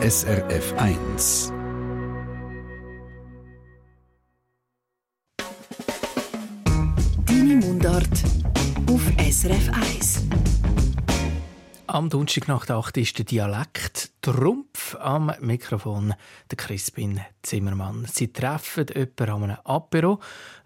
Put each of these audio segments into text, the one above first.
SRF 1. Deine Mundart auf SRF 1. Am Donnerstag 8 ist der Dialekt Trumpf am Mikrofon, der Crispin Zimmermann. Sie treffen jemanden an einem Apero,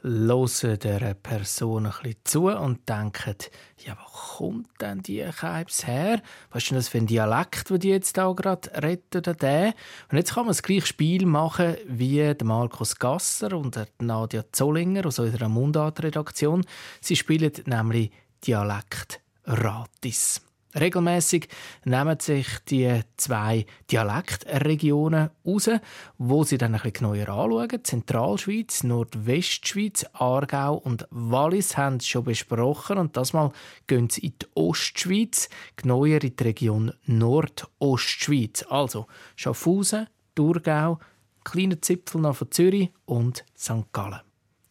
hören der Person ein zu und denken, ja, wo kommt denn die Keibs her? Was ist denn das für ein Dialekt, den die jetzt da gerade retten der? Und jetzt kann man das gleiche Spiel machen wie Markus Gasser und Nadia Zollinger aus unserer Mundartredaktion. Sie spielen nämlich Dialekt Ratis. Regelmäßig nehmen sich die zwei Dialektregionen raus, wo sie dann ein bisschen neuer anschauen. Zentralschweiz, Nordwestschweiz, Aargau und Wallis haben es schon besprochen. Und das Mal gehen sie in die Ostschweiz, genauer in die Region Nordostschweiz. Also Schaffhausen, Thurgau, kleiner Zipfel nach von Zürich und St. Gallen.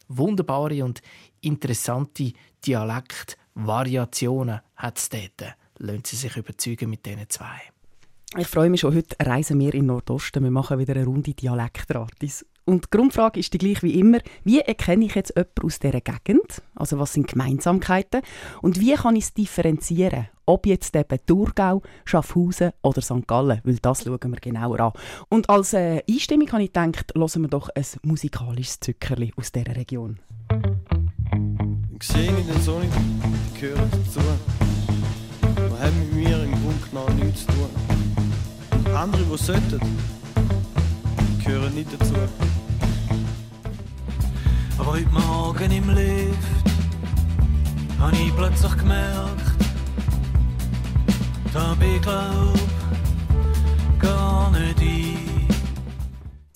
Wunderbare und interessante Dialektvariationen hat es dort lassen Sie sich überzeugen mit diesen zwei. Ich freue mich schon, heute reisen wir in Nordosten. Wir machen wieder eine Runde Dialektratis. Und die Grundfrage ist die gleiche wie immer. Wie erkenne ich jetzt jemanden aus dieser Gegend? Also was sind Gemeinsamkeiten? Und wie kann ich es differenzieren? Ob jetzt eben Thurgau, Schaffhausen oder St. Gallen? Weil das schauen wir genauer an. Und als äh, Einstimmung habe ich gedacht, hören wir doch ein musikalisches Zückerli aus dieser Region. Ich sehe den Sonne, haben mit mir genommen nichts zu tun. Andere, die sollten, gehören nicht dazu. Aber heute Morgen im Lift habe ich plötzlich gemerkt, da bin ich glaub gar nicht ein.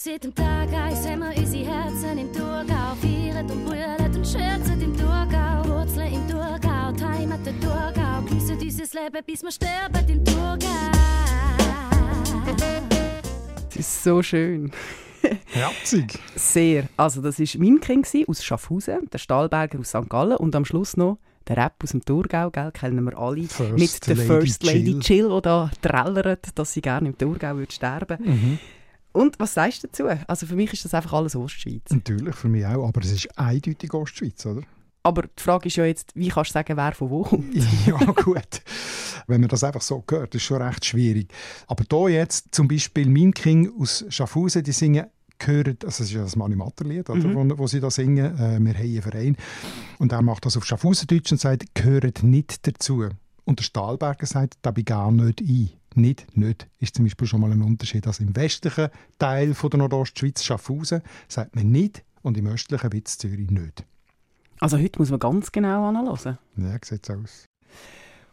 Seit dem Tag eins haben wir unsere Herzen im Thurgau, feiern und brüllen und scherzen im Thurgau, Wurzeln im Thurgau, die Heimat der Thurgau, geniessen unser Leben, bis wir sterben im Thurgau. Das ist so schön. Herzig. Sehr. Also das war Mimking aus Schaffhausen, der Stahlberger aus St. Gallen und am Schluss noch der Rap aus dem Thurgau, gell, kennen wir alle. First mit der Lady First Lady Jill. Jill, die da trällert, dass sie gerne im Thurgau würde sterben Mhm. Und was sagst du dazu? Also für mich ist das einfach alles Ostschweiz. Natürlich, für mich auch. Aber es ist eindeutig Ostschweiz, oder? Aber die Frage ist ja jetzt, wie kannst du sagen, wer von wo kommt? ja, gut. Wenn man das einfach so hört, ist schon recht schwierig. Aber hier jetzt zum Beispiel Mimking aus Schaffhausen, die singen gehört, also es ist ja das Mani Matterlied, oder, wo, wo sie da singen, äh, wir haben einen Verein. Und er macht das auf Schaffhausendeutsch und sagt, gehört nicht dazu. Und der Stahlberger sagt, da bin ich gar nicht ein. Nicht, nicht, ist zum Beispiel schon mal ein Unterschied. Also im westlichen Teil von der Nordostschweiz, Schaffhausen, sagt man nicht und im östlichen Witz Zürich nicht. Also heute muss man ganz genau analysen. Ja, sieht aus.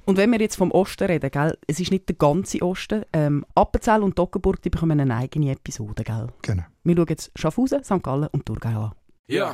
Und wenn wir jetzt vom Osten reden, gell, es ist nicht der ganze Osten. Ähm, Appenzell und Toggenburg die bekommen eine eigene Episode. Gell? Genau. Wir schauen jetzt Schaffhausen, St. Gallen und Thurgau an. Ja.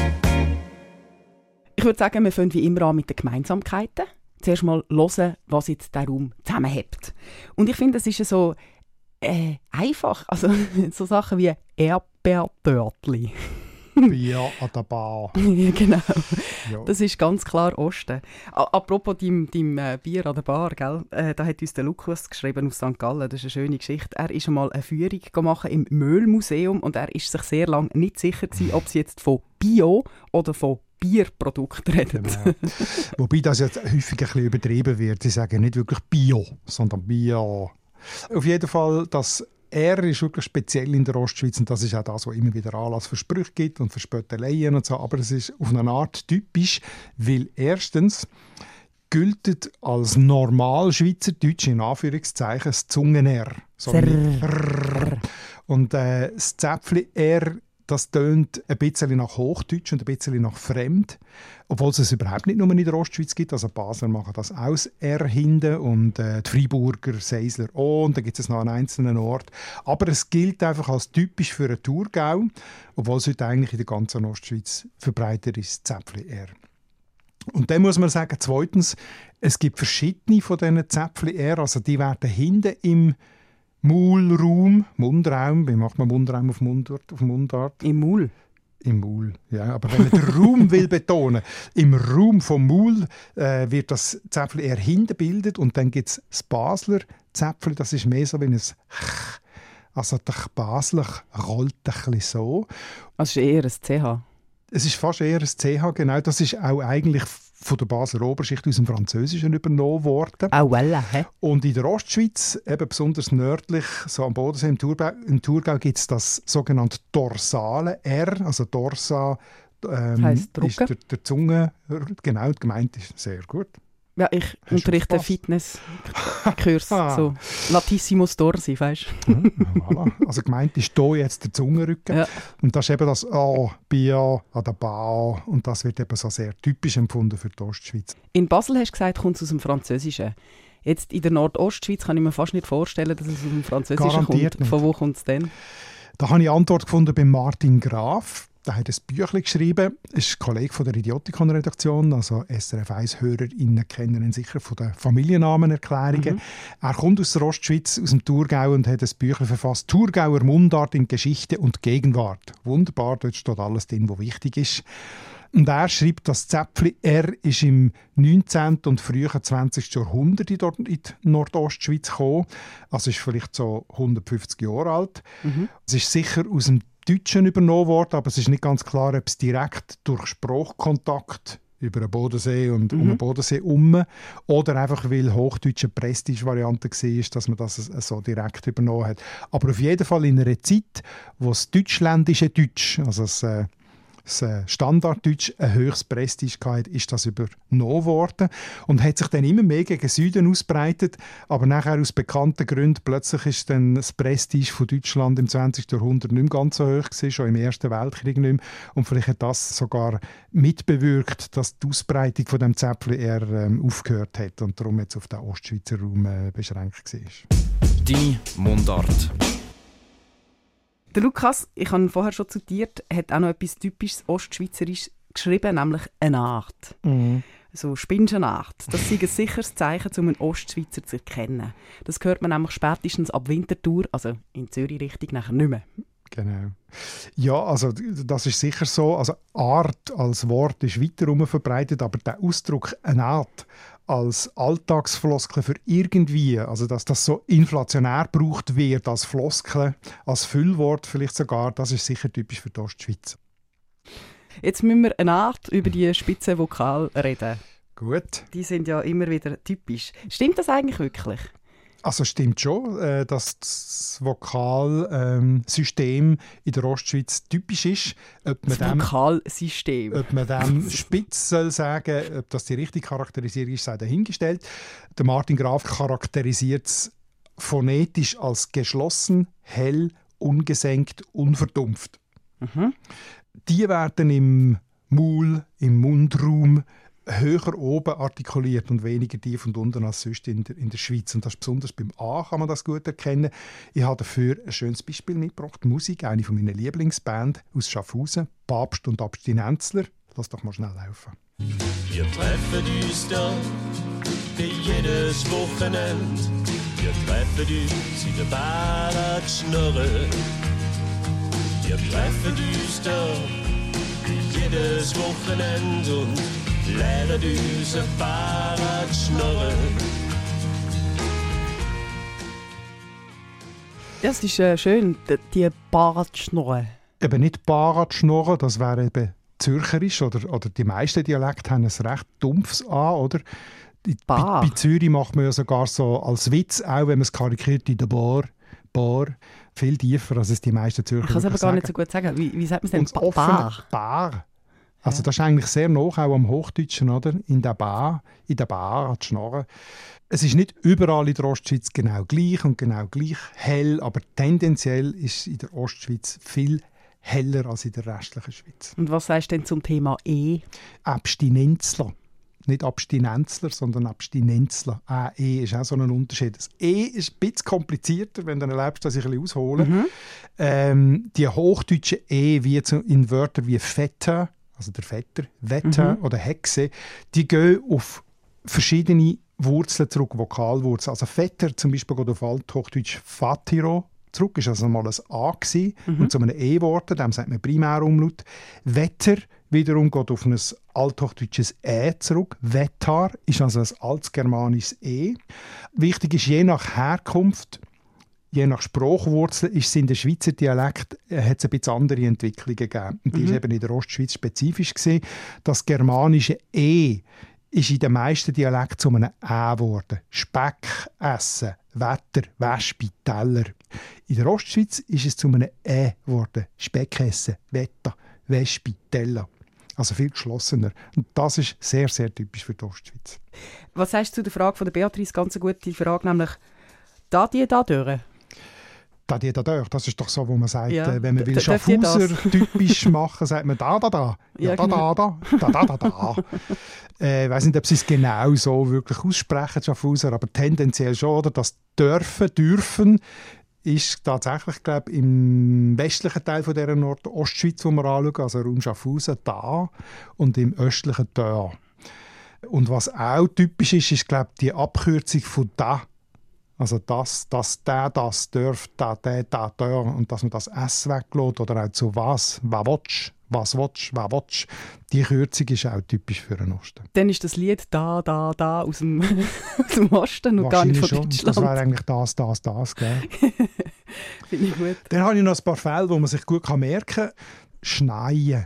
Ich würde sagen, wir fangen wie immer an mit den Gemeinsamkeiten. Zuerst mal hören, was jetzt der Raum zusammenhält. Und ich finde, es ist ja so äh, einfach. Also so Sachen wie Erdbeertörtli. Bier an der Bar. ja, genau. Ja. Das ist ganz klar Osten. A apropos deinem, äh, Bier an der Bar, gell? Äh, da hat uns der Lukas geschrieben aus St. Gallen. Das ist eine schöne Geschichte. Er ist einmal eine Führung gemacht im Müllmuseum und er ist sich sehr lange nicht sicher gewesen, ob sie jetzt von Bio oder von Bierprodukten reden. Genau. Wobei das jetzt häufig ein bisschen übertrieben wird. Sie sagen nicht wirklich Bio, sondern Bio. Auf jeden Fall, das R ist wirklich speziell in der Ostschweiz und das ist auch das, was immer wieder Anlass für Sprüche gibt und für Spötteleien und so. Aber es ist auf eine Art typisch, weil erstens gilt als normal Schweizerdeutsch in Anführungszeichen das Zungen-R. So. Und äh, das Zäpfli R das tönt ein bisschen nach Hochdeutsch und ein bisschen nach Fremd, obwohl es es überhaupt nicht nur in der Ostschweiz gibt. Also Basler machen das aus R hinten und äh, die Freiburger, Seisler auch und dann gibt es noch an einzelnen Ort. Aber es gilt einfach als typisch für einen Thurgau, obwohl es heute eigentlich in der ganzen Ostschweiz verbreitet ist, Zäpfli R. Und dann muss man sagen, zweitens, es gibt verschiedene von diesen Zäpfli R, also die werden hinten im Maulraum, Mundraum, wie macht man Mundraum auf Mundart? Auf Mundart? Im Maul. Im Maul, ja. Aber wenn man den Raum will betonen, im Raum vom Maul äh, wird das Zäpfli eher hinten bildet und dann gibt es das Basler Zäpfli, das ist mehr so wie ein Ch. Also der Basler rollt ein bisschen so. Also ist eher ein CH. Es ist fast eher ein CH, genau. Das ist auch eigentlich von der Basler Oberschicht aus dem Französischen übernommen worden. Ah, voilà, hä? Und in der Ostschweiz, eben besonders nördlich, so am Bodensee im Thurgau, im Thurgau gibt es das sogenannte dorsale R, also Dorsa ähm, ist der, der Zunge, genau gemeint ist sehr gut. Ja, ich du unterrichte? Fitnesskurs. So Latissimus dorsi, weißt du? voilà. Also gemeint ist hier jetzt der Zungenrücken. Ja. Und das ist eben das A, Bia, an der Ba. Und das wird eben so sehr typisch empfunden für die Ostschweiz. In Basel hast du gesagt, kommt es aus dem Französischen. Jetzt in der Nordostschweiz kann ich mir fast nicht vorstellen, dass es aus dem Französischen Garantiert kommt. nicht. Von wo kommt es denn? Da habe ich Antwort gefunden bei Martin Graf. Der hat ein Büchlein geschrieben, ist Kollege von der Idiotikon-Redaktion, also SRF 1-HörerInnen kennen ihn sicher von den Familiennamenerklärungen. Er kommt aus der Ostschweiz, aus dem Thurgau und hat ein Büchlein verfasst, «Thurgauer Mundart in Geschichte und Gegenwart». Wunderbar, dort steht alles drin, was wichtig ist. Und er schreibt, das Zäpfli R ist im 19. und frühen 20. Jahrhundert in dort- in die Nordostschweiz gekommen. Also ist vielleicht so 150 Jahre alt. Es ist sicher aus dem Deutschen übernommen worden, aber es ist nicht ganz klar, ob es direkt durch Sprachkontakt über den Bodensee und um den Bodensee herum oder einfach, weil Hochdeutsch eine Prestige-Variante war, dass man das so direkt übernommen hat. Aber auf jeden Fall in einer Zeit, wo das deutschländische Deutsch, also das, äh, das äh, Standarddeutsch ein höchstes Prestige hatte, ist das übernommen worden und hat sich dann immer mehr gegen Süden ausbreitet, aber nachher aus bekannten Gründen plötzlich ist dann das Prestige von Deutschland im 20. Jahrhundert nicht mehr ganz so hoch gewesen, schon im Ersten Weltkrieg nicht mehr. und vielleicht hat das sogar mitbewirkt, dass die Ausbreitung von dem Zäpfli eher ähm, aufgehört hat und darum jetzt auf den Ostschweizer Raum äh, beschränkt war. Deine Mundart. Der Lukas, ich habe ihn vorher schon zitiert, hat auch noch etwas typisches Ostschweizerisch geschrieben, nämlich eine Art. So spinnst eine Art. Das ist ein sicheres Zeichen, um einen Ostschweizer zu erkennen. Das hört man nämlich spätestens ab Winterthur, also in Zürich-Richtung, nachher nicht mehr. Genau. Ja, also das ist sicher so. Also Art als Wort ist weiter verbreitet, aber der Ausdruck eine Art als Alltagsfloskel für irgendwie, also dass das so inflationär gebraucht wird als Floskel, als Füllwort vielleicht sogar, das ist sicher typisch für die Ostschweiz. Jetzt müssen wir eine Art über die spitzen Vokal reden. Gut. Die sind ja immer wieder typisch. Stimmt das eigentlich wirklich? Also stimmt schon, äh, dass das Vokalsystem in der Ostschweiz typisch ist. Ob man Das dem Vokalsystem. Ob man dem spitz soll sagen, ob das die richtige Charakterisierung ist, sei dahingestellt. Der Martin Graf charakterisiert es phonetisch als geschlossen, hell, ungesenkt, unverdumpft. Die werden im Maul, im Mundraum höher oben artikuliert und weniger tief und unten als sonst in der, in der Schweiz. Und das besonders beim A kann man das gut erkennen. Ich habe dafür ein schönes Beispiel mitgebracht. Musik, eine von meinen Lieblingsbands aus Schaffhausen, Papst und Abstinenzler. Lass doch mal schnell laufen. Wir treffen uns da bei jedes Wochenende. Wir treffen uns in der Bar Schnurren. Wir treffen uns da jedes Wochenende und lernen uns ein paar Schnurren. Das ist äh, schön, die Bartschnurren. Eben nicht Barat schnurren, das wäre eben Zürcherisch oder, oder die meisten Dialekte haben ein recht dumpfes A, oder? Die- Bei, Bar. bei Zürich macht man ja sogar so als Witz, auch wenn man es karikiert in der Bar, Bar, viel tiefer, als es die meisten Zürcher Ich kann es aber gar nicht so sagen. gut sagen. Wie, wie sagt man es denn? Ba- Bar. Bar. Also das ist eigentlich sehr nah auch am Hochdeutschen, oder? In der Bar, in der Bar zu schnarren. Es ist nicht überall in der Ostschweiz genau gleich und genau gleich hell, aber tendenziell ist in der Ostschweiz viel heller als in der restlichen Schweiz. Und was sagst du denn zum Thema E? Abstinenzler. Nicht Abstinenzler, sondern Abstinenzler. Äh, E ist auch so ein Unterschied. Das E ist ein bisschen komplizierter, wenn du erlebst, dass ich ein bisschen aushole. Mhm. Ähm, die hochdeutschen E, wie in Wörtern wie Vetter, also der Vetter, Wetter Mhm. oder Hexe, die gehen auf verschiedene Wurzeln zurück, Vokalwurzeln. Also Vetter zum Beispiel geht auf Althochdeutsch Fatiro zurück, ist also mal ein A gewesen, Mhm. und zu einem E geworden, dem sagt man Primärumlaut. Wetter wiederum geht auf ein althochdeutsches Ä zurück. Vettar ist also ein altgermanisches E. Wichtig ist, je nach Herkunft, je nach Sprachwurzel, ist es in der Schweizer Dialekt äh, hat es ein bisschen andere Entwicklungen gegeben. Und die ist eben in der Ostschweiz spezifisch gewesen. Das germanische E ist in den meisten Dialekten zu einem Ä geworden. Speck essen, Wetter, Wespe, Teller. In der Ostschweiz ist es zu einem Ä geworden. Speck essen, Wetter, Wespe, Teller. Also viel geschlossener. Und das ist sehr, sehr typisch für die Ostschweiz. Was sagst du zu der Frage von der Beatrice? Ganz eine gute Frage, nämlich da die da durch. Da, die, da, da. Das ist doch so, wo man sagt, Ja. äh, wenn man will? Schaffhauser typisch machen, sagt man da, da, da. Ja, Ja, da, genau. da, da, da, da, da, da. äh, Ich weiß nicht, ob sie es genau so wirklich aussprechen, Schaffhauser, aber tendenziell schon, oder? Das dürfen, dürfen ist tatsächlich, glaube ich, im westlichen Teil von dieser Nordostschweiz, wo wir anschauen, also Raum Schaffhausen, da und im östlichen da. Und was auch typisch ist, ist, glaube ich, die Abkürzung von da. Also das, das, der, das, dürft, da, der, da, der. Und dass man das S weglässt oder auch zu was, was willst, was willst, was willst. Die Kürzung ist auch typisch für den Osten. Dann ist das Lied da, da, da aus dem, aus dem Osten und gar nicht von schon. Das Deutschland. wäre eigentlich das, das, das. Gell? Finde ich gut. Dann habe ich noch ein paar Fälle, wo man sich gut kann merken kann. Schneien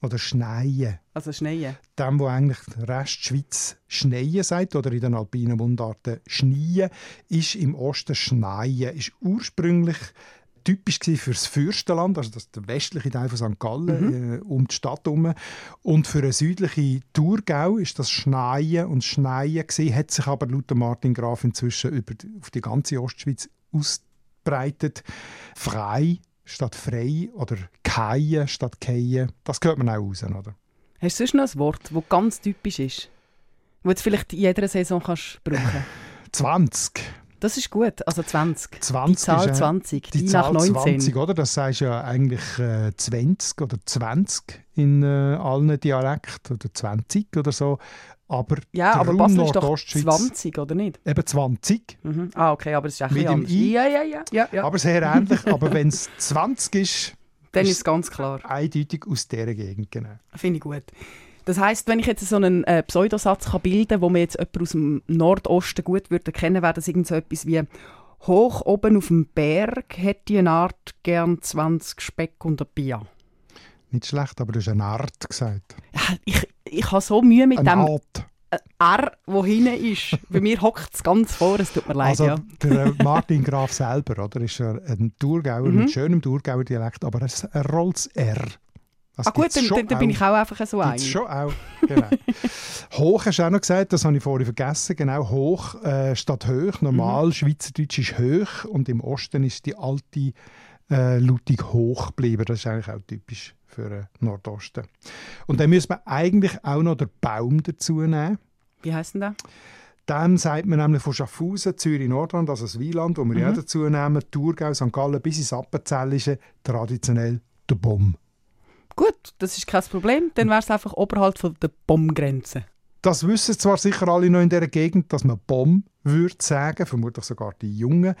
oder Schneien. Also Schneien. Dem, wo eigentlich der Rest Schweiz Schneien sagt oder in den alpinen Mundarten Schneien, ist im Osten Schneien. Ist ursprünglich typisch für das Fürstenland, also das der westliche Teil von St. Gallen, äh, um die Stadt herum. Und für den südlichen Thurgau ist das Schneien und Schneien gewesen, hat sich aber laut Martin Graf inzwischen über die, auf die ganze Ostschweiz ausbreitet. Frei statt frei oder keien statt keien. Das hört man auch raus, oder? Hast du sonst noch ein Wort, das ganz typisch ist? Das du vielleicht in jeder Saison kannst brauchen 20. Das ist gut, also 20. 20 die Zahl ist, äh, 20, die, Die nach Zahl 19. 20, oder? Das sagst ja eigentlich äh, 20 oder 20 in äh, allen Dialekten oder 20 oder so. Aber Ja, aber Basel ist doch Nordostschweiz- 20, oder nicht? Eben 20. Mhm. Ah, okay, aber es ist ein Mit bisschen dem anders. I. Ja, ja, ja. ja, ja. Aber sehr ähnlich. aber wenn es 20 ist, Dann ist es ganz klar. eindeutig aus dieser Gegend. Genau. Finde ich gut. Das heisst, wenn ich jetzt so einen äh, Pseudosatz kann bilden kann, wo man jetzt jemand aus dem Nordosten gut würde kennen, wäre das irgend so etwas wie «Hoch oben auf dem Berg hätte eine Art gern 20 Speck und ein Bier». Nicht schlecht, aber du hast eine Art gesagt. Ja, ich, ich habe so Mühe mit Eine dem Art. R, wo hinten ist. Bei mir hockt es ganz vor, es tut mir leid. Also ja. der äh, Martin Graf selber, oder, ist ein Thurgauer Mhm. mit schönem Thurgauer Dialekt, aber es er rollt das R. Das ah gut, dann, dann, dann bin ich auch einfach so ein. Schon auch. Genau. hoch hast du auch noch gesagt, das habe ich vorhin vergessen. Genau, hoch äh, statt hoch. Normal, Mhm. Schweizerdeutsch ist hoch und im Osten ist die alte äh, Lautung hoch geblieben. Das ist eigentlich auch typisch für den Nordosten. Und dann müssen wir eigentlich auch noch den Baum dazu nehmen. Wie heisst denn der? Dann sagt man nämlich von Schaffhausen, Zürich, Nordland, also das Wieland, wo wir ja Mhm. dazu nehmen, Thurgau, St. Gallen bis ins Appenzellische, traditionell der Baum. Gut, das ist kein Problem. Dann wäre es einfach oberhalb von der Bombgrenze. Das wissen zwar sicher alle noch in dieser Gegend, dass man Bomb würde sagen, vermutlich sogar die Jungen,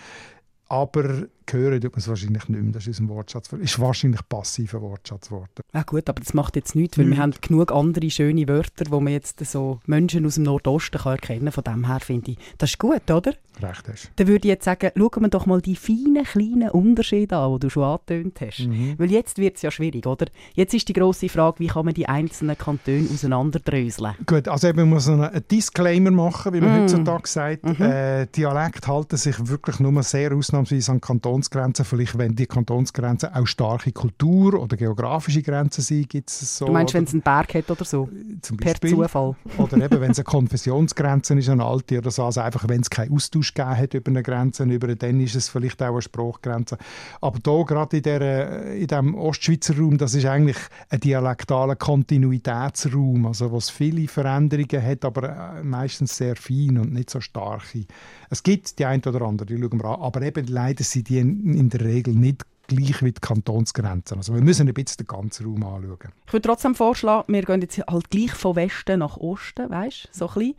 aber hören tut man es wahrscheinlich nicht mehr. Das ist, unser Wortschatz, ist wahrscheinlich passiver Wortschatz geworden. Ja gut, aber das macht jetzt nichts, weil Nichts. wir haben genug andere schöne Wörter, wo man jetzt so Menschen aus dem Nordosten kann erkennen Von dem her finde ich, das ist gut, oder? Recht hast. Dann würde ich jetzt sagen, schauen wir doch mal die feinen, kleinen Unterschiede an, die du schon angetönt hast. Mhm. Weil jetzt wird es ja schwierig, oder? Jetzt ist die grosse Frage, wie kann man die einzelnen Kantone auseinanderdröseln? Gut, also eben, man muss einen einen Disclaimer machen, wie man Mm. heutzutage sagt. Mhm. Äh, Dialekt halten sich wirklich nur sehr ausnahmsweise an Kanton Kantonsgrenzen. Vielleicht, wenn die Kantonsgrenzen auch starke Kultur- oder geografische Grenzen sind, gibt es so. Du meinst, wenn es einen Berg hat oder so? Zum Per. Zufall. Oder eben, wenn es eine Konfessionsgrenze ist, eine alte oder so. Also einfach, wenn es keinen Austausch gegeben hat über eine Grenze, über, dann ist es vielleicht auch eine Spruchgrenze. Aber hier, gerade in, der, in diesem Ostschweizer Raum, das ist eigentlich ein dialektaler Kontinuitätsraum, also wo es viele Veränderungen hat, aber äh, meistens sehr fein und nicht so starke. Es gibt die eine oder andere, die schauen wir an, aber eben leider sind die in, in der Regel nicht gleich wie die Kantonsgrenzen. Also wir müssen ein bisschen den ganzen Raum anschauen. Ich würde trotzdem vorschlagen, wir gehen jetzt halt gleich von Westen nach Osten, weißt so ein bisschen.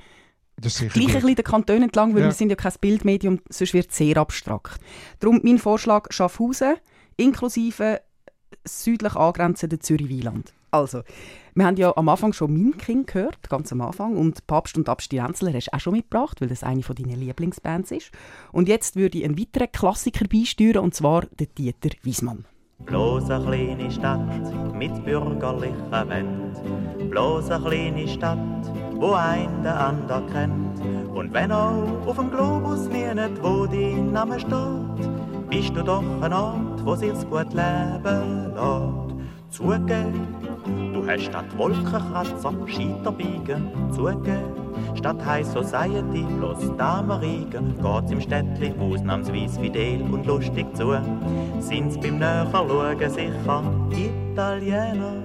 Das Gleich ein bisschen den Kanton entlang, weil Ja. wir sind ja kein Bildmedium, sonst wird es sehr abstrakt. Darum mein Vorschlag Schaffhausen inklusive südlich angrenzenden Zürich-Wieland. Also, wir haben ja am Anfang schon Minking gehört, ganz am Anfang, und Papst und Abstinenzler hast du auch schon mitgebracht, weil das eine von deinen Lieblingsbands ist. Und jetzt würde ich einen weiteren Klassiker beisteuern, und zwar den Dieter Wiesmann. Bloß eine kleine Stadt mit bürgerlichen Wänden. Bloß eine kleine Stadt, wo ein der ander kennt. Und wenn auch auf dem Globus nie nicht, wo dein Name steht, bist du doch ein Ort, wo sich's gut leben lässt. Zugeben, du hast statt Wolkenkratzer Scheiterbiegen. Zugeben, statt High Society bloß Damenriegen. Geht's im Städtli ausnahmsweise fidel und lustig zu. Sind's beim Näherschauen sicher Italiener.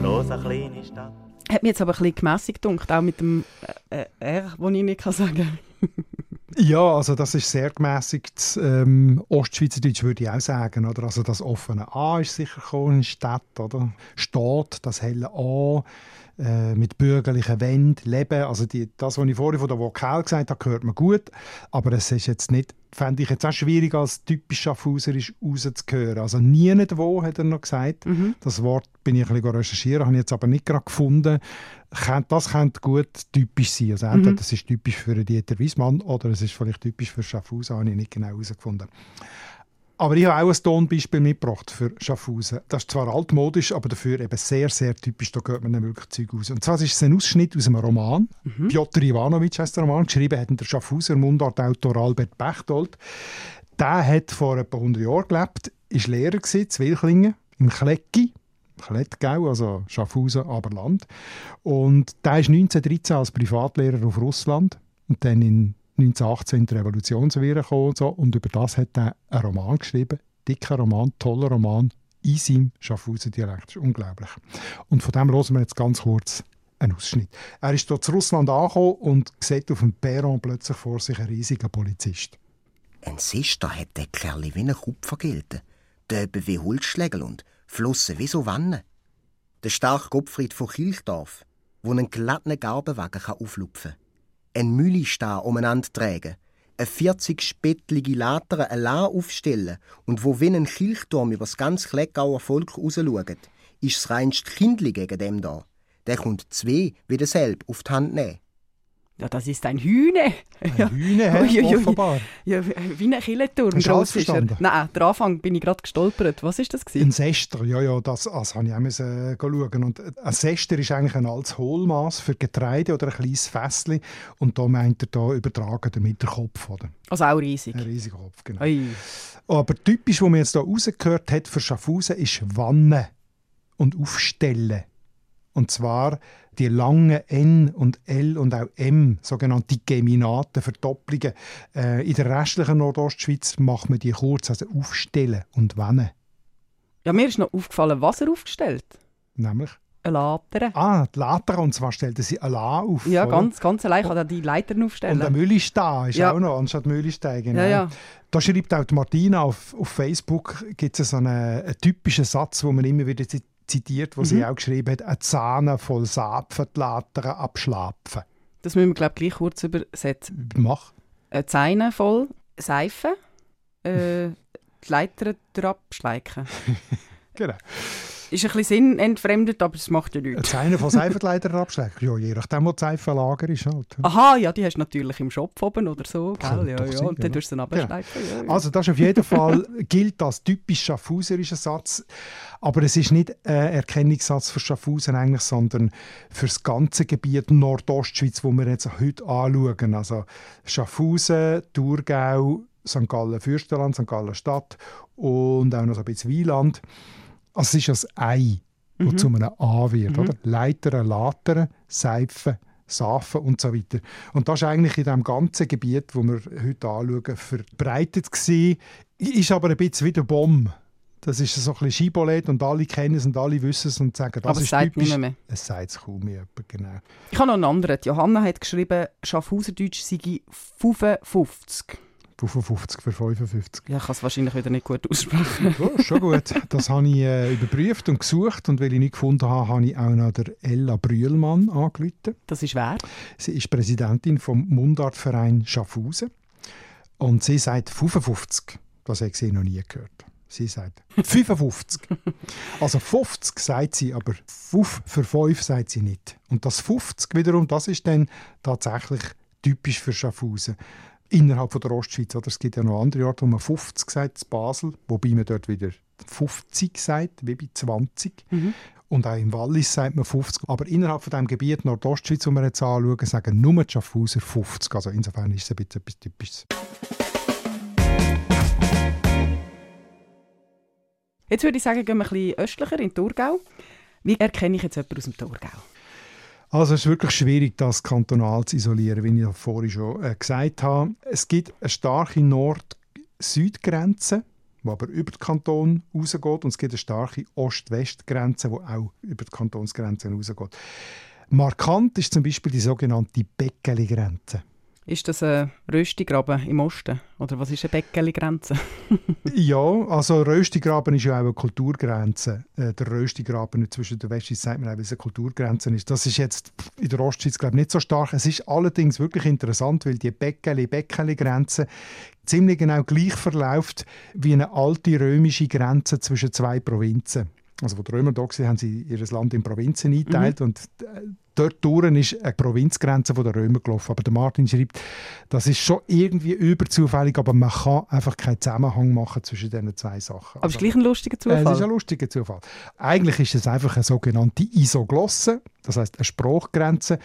Bloß eine kleine Stadt. Hat mir jetzt aber ein bisschen gemässigt gedunkt, auch mit dem äh, äh, R, das ich nicht sagen kann. Ja, also das ist sehr gemäßigt. Ähm, Ostschweizerdeutsch würde ich auch sagen. Oder? Also das offene A ist sicher gekommen Stadt, oder? Stadt, das helle A äh, mit bürgerlichen Wänden, Leben. Also die, das, was ich vorhin von der Vokal gesagt habe, hört man gut. Aber es ist jetzt nicht, fände ich jetzt auch schwierig, als typisch Schaffhauserisch rauszuhören. Also nie nicht wo, hat er noch gesagt. Das Wort bin ich ein bisschen recherchieren, habe ich jetzt aber nicht gerade gefunden. Das könnte gut typisch sein. Also entweder das ist typisch für Dieter Wiesmann oder es ist vielleicht typisch für Schaffhausen, habe ich nicht genau herausgefunden. Aber ich habe auch ein Tonbeispiel mitgebracht für Schaffhausen. Das ist zwar altmodisch, aber dafür eben sehr, sehr typisch. Da hört man dann wirklich Zeug aus. Und zwar ist es ein Ausschnitt aus einem Roman. Piotr Ivanovic heißt der Roman. Geschrieben hat der Schaffhauser Mundartautor Albert Bechtold. Der hat vor etwa 100 Jahren gelebt, war Lehrer gewesen, in Wilklingen, im Klecki. Klettgau, also Schaffhausen, aber Land. Und der ist 1913 als Privatlehrer auf Russland und dann in 1918 in die Revolutionswehre gekommen und, so. und über das hat er einen Roman geschrieben, dicker Roman, toller Roman, in seinem Schaffhauser Dialekt. Das ist unglaublich. Und von dem hören wir jetzt ganz kurz einen Ausschnitt. Er ist dort zu Russland angekommen und sieht auf dem Perron plötzlich vor sich einen riesigen Polizist. Ein Sister hat der Kerl wie ein Kupfer gelten. Döben wie Holzschlägel und Flossen wie so Wannen. Der starke Gottfried von Kilchdorf, wo einen glatten Garbenwagen auflupfen kann. Ein Mühlistar umeinander tragen. Eine 40 spettlige Latere allein aufstellen und wo wie ein Kirchturm über das ganze Kleckauer Volk rausschaut, ist das reinste Kindli gegen dem da. Der kommt zwei wie derselbe auf die Hand nehmen. Ja, das ist ein Hühne. Ein Hühne, ui, ui. offenbar. Ja, wie ein Killenturm. Hast du alles er. verstanden? Nein, der Anfang bin ich gerade gestolpert. Was ist das? Ein Gewesen? Sester, ja, ja, das, das habe ich auch müssen, äh, schauen. Und ein Sester ist eigentlich ein altes Hohlmaß für Getreide oder ein kleines Fässchen. Und da meint er da übertragen damit der Kopf, oder? Also auch riesig. Ein riesiger Kopf, genau. Ui. Aber typisch, was man jetzt hier rausgehört hat für Schaffhausen, ist Wannen und Aufstellen. Und zwar die langen N und L und auch M, sogenannte Geminaten, Verdopplungen. Äh, in der restlichen Nordostschweiz macht man die kurz, also Aufstellen und Wannen. Ja, mir ist noch aufgefallen, was er aufgestellt Nämlich Eine Latere. Ah, die Later, und zwar stellten sie allein auf. Ja, oder? ganz, ganz allein. Kann da die Leitern aufstellen. Und der Müllistag ist Ja. auch noch, anstatt Müllistag. Genau. Ja, ja. Da schreibt auch die Martina auf, auf Facebook, gibt es so einen, einen typischen Satz, wo man immer wieder zi- zitiert, wo sie Mhm. auch geschrieben hat, «Eine Zahne voll Sapfen, die Later abschlafen». Das müssen wir, glaube ich, gleich kurz übersetzen. Mach. Eine Zeine voll Seife, äh, die Leiter drauf schleichen. Genau. Ist ein bisschen sinnentfremdet, aber es macht ja nichts. Zahne von Seifenleiter abschlägt. Ja, je nachdem, wo die Seifenlager ist. Halt. Aha, ja, die hast du natürlich im Shop oben oder so. Gell? Ja, ja. sein, Und dann ja. tust du es dann abschleifen. Ja, ja. Also das ist auf jeden Fall gilt als typisch schaffhauserischer Satz, aber es ist nicht ein Erkennungssatz für Schaffhausen eigentlich, sondern für das ganze Gebiet Nordostschweiz, wo wir jetzt heute anschauen. Also Schaffhausen, Thurgau, St. Gallen Fürstenland, St. Gallen Stadt und auch noch so ein bisschen Wieland. Also es ist das Ei, das Mhm. zu einem A wird. Mhm. Oder? Leitern, Latern, Seifen, Safen und so weiter. Und das ist eigentlich in dem ganzen Gebiet, wo wir heute anschauen, verbreitet gewesen. Ist aber ein bisschen wie der Bomb. Das ist so ein bisschen Schibolet und alle kennen es und alle wissen es und sagen, das Aber es ist sagt typisch. mehr. Es sagt es kaum mehr, genau. Ich habe noch einen anderen. Die Johanna hat geschrieben, Schaffhauserdeutsch sei 55. 55 für 55. Ja, ich kann es wahrscheinlich wieder nicht gut aussprechen. Ja, schon gut. Das habe ich äh, überprüft und gesucht und weil ich nicht gefunden habe, habe ich auch noch der Ella Brühlmann angerufen. Das ist wer? Sie ist Präsidentin vom Mundartverein Schaffhausen und sie sagt 55. Das habe ich sie noch nie gehört. Sie sagt 55. Also 50 sagt sie, aber 5 für 5 sagt sie nicht. Und das 50 wiederum, das ist dann tatsächlich typisch für Schaffhausen. Innerhalb von der Ostschweiz. Oder? Es gibt ja noch andere Orte, wo man 50 sagt, in Basel, wobei man dort wieder 50 sagt, wie bei 20. Mhm. Und auch im Wallis sagt man 50. Aber innerhalb von dem Gebiet Nordostschweiz, das wir jetzt anschauen, sagen nur die Schaffhauser 50. Also insofern ist es ein bisschen etwas Typisches. Jetzt würde ich sagen, gehen wir ein bisschen östlicher in Thurgau. Wie erkenne ich jetzt jemanden aus dem Thurgau? Also es ist wirklich schwierig, das kantonal zu isolieren, wie ich vorhin schon äh, gesagt habe. Es gibt eine starke Nord-Süd-Grenze, die aber über den Kanton rausgeht, und es gibt eine starke Ost-West-Grenze, die auch über die Kantonsgrenze rausgeht. Markant ist zum Beispiel die sogenannte Beckeli-Grenze. Ist das ein Röstigraben im Osten? Oder was ist eine Beckeli-Grenze? Ja, also Röstigraben ist ja auch eine Kulturgrenze. Äh, der Röstigraben zwischen der Westschweiz sagt man auch, weil es eine Kulturgrenze ist. Das ist jetzt in der Ostschweiz glaube ich nicht so stark. Es ist allerdings wirklich interessant, weil die Beckeli-Beckeli-Grenze ziemlich genau gleich verläuft wie eine alte römische Grenze zwischen zwei Provinzen. Also, wo die Römer da waren, haben sie ihr Land in Provinzen eingeteilt und äh, dort durch ist eine Provinzgrenze der Römer gelaufen. Aber der Martin schreibt, das ist schon irgendwie überzufällig, aber man kann einfach keinen Zusammenhang machen zwischen diesen zwei Sachen. Aber es ist gleich ein lustiger Äh, Zufall. Es ist ein lustiger Zufall. Eigentlich ist es einfach eine sogenannte Isoglosse, das heißt eine Spruchgrenze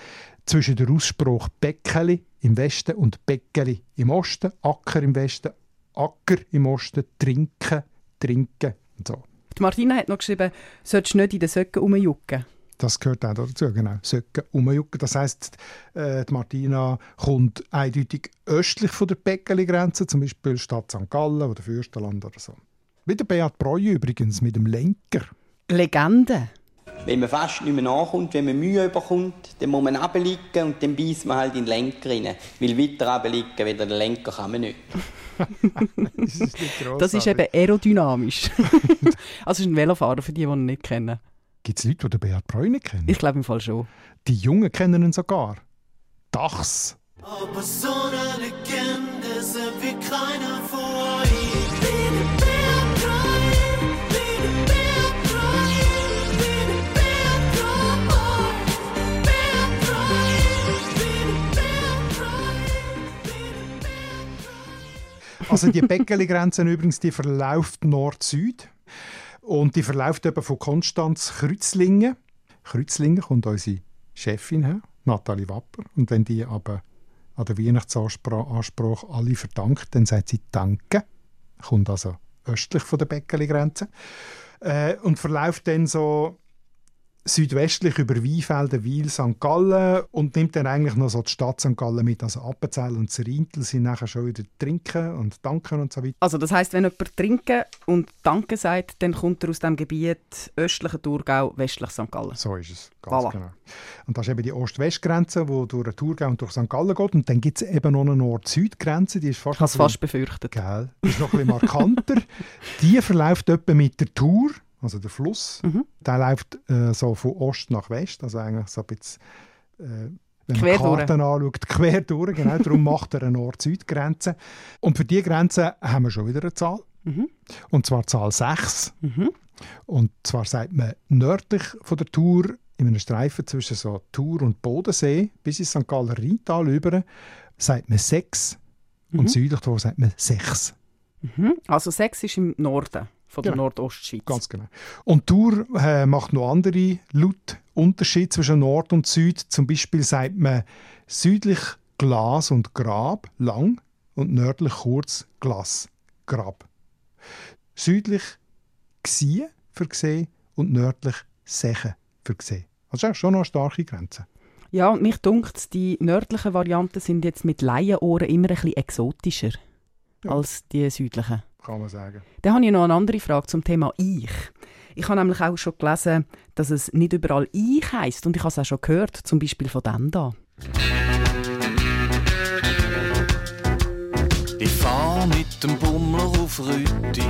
zwischen der Ausspruch Beckeli im Westen und Beckeli im Osten, Acker im Westen, Acker im Osten, Trinken, Trinken und so. Die Martina hat noch geschrieben, solltest du nicht in den Söcken rumjucken. Das gehört auch dazu, genau. Söcken, umjucken. Das heisst, äh, die Martina kommt eindeutig östlich von der Beckeli-Grenze, zum Beispiel Stadt St. Gallen oder Fürstenland oder so. Wie der Beat Breu übrigens mit dem Lenker. Legende. Wenn man fast nicht mehr nachkommt, wenn man Mühe überkommt, dann muss man runterliegen und dann beißt man halt in den Lenker rein. Weil weiter runterliegen, weder den Lenker kann man nicht. Das ist eben aerodynamisch. also es ist ein Velofahrer, für die, die ihn nicht kennen. Gibt es Leute, die den Beat nicht kennen? Ich glaube im Fall schon. Die Jungen kennen ihn sogar. Dachs. Aber so eine Legende sind wie keiner Also die Beckeli-Grenze übrigens, die verläuft Nord-Süd. Und die verläuft eben von Konstanz Kreuzlingen. Kreuzlingen kommt unsere Chefin her, Nathalie Wapper. Und wenn die aber an der Weihnachtsanspruch alle verdankt, dann sagt sie Danke. Kommt also östlich von der Beckeli-Grenze. Äh, und verläuft dann so südwestlich über Weinfelden, Wil, St. Gallen und nimmt dann eigentlich noch so die Stadt St. Gallen mit. Also Appenzell und Zerintel sind nachher schon wieder trinken und danken und so weiter. Also das heißt, wenn jemand trinken und danke sagt, dann kommt er aus dem Gebiet östlicher Thurgau, westlich St. Gallen. So ist es, ganz Voilà. genau. Und das ist eben die Ost-West-Grenze, die durch den Thurgau und durch St. Gallen geht. Und dann gibt es eben noch eine Nord-Süd-Grenze, die ist fast, Ich habe es fast befürchtet. Gell? Ist noch ein bisschen markanter. die verläuft etwa mit der Tour, also der Fluss. Mhm. Der läuft äh, so von Ost nach West, also eigentlich so ein bisschen, äh, wenn Quer man Karten anschaut, quer durch, genau. Darum macht er eine Nord-Süd-Grenze. Und für diese Grenze haben wir schon wieder eine Zahl. Mhm. Und zwar Zahl 6. Mhm. Und zwar sagt man nördlich von der Tour, in einem Streifen zwischen so Tour und Bodensee, bis ins St. Galler Rheintal über, sagt man 6. Mhm. Und südlich davon sagt man 6. Mhm. Also sechs ist im Norden von der Genau. Nordostschweiz. Ganz genau. Und Tour äh, macht noch andere laut Unterschiede zwischen Nord und Süd. Zum Beispiel sagt man südlich Glas und Grab lang. und nördlich kurz Glas, Grab. Südlich Gsie für gesehen und nördlich Seche für gesehen. Also das ist schon noch eine starke Grenze. Ja, und mich dunkt, die nördlichen Varianten sind jetzt mit Laienohren immer ein bisschen exotischer Ja. als die südlichen. Kann man sagen. Dann habe ich noch eine andere Frage zum Thema Ich. Ich habe nämlich auch schon gelesen, dass es nicht überall Ich heisst und ich habe es auch schon gehört, zum Beispiel von dem da. Ich fahr mit dem Bummler auf Rüti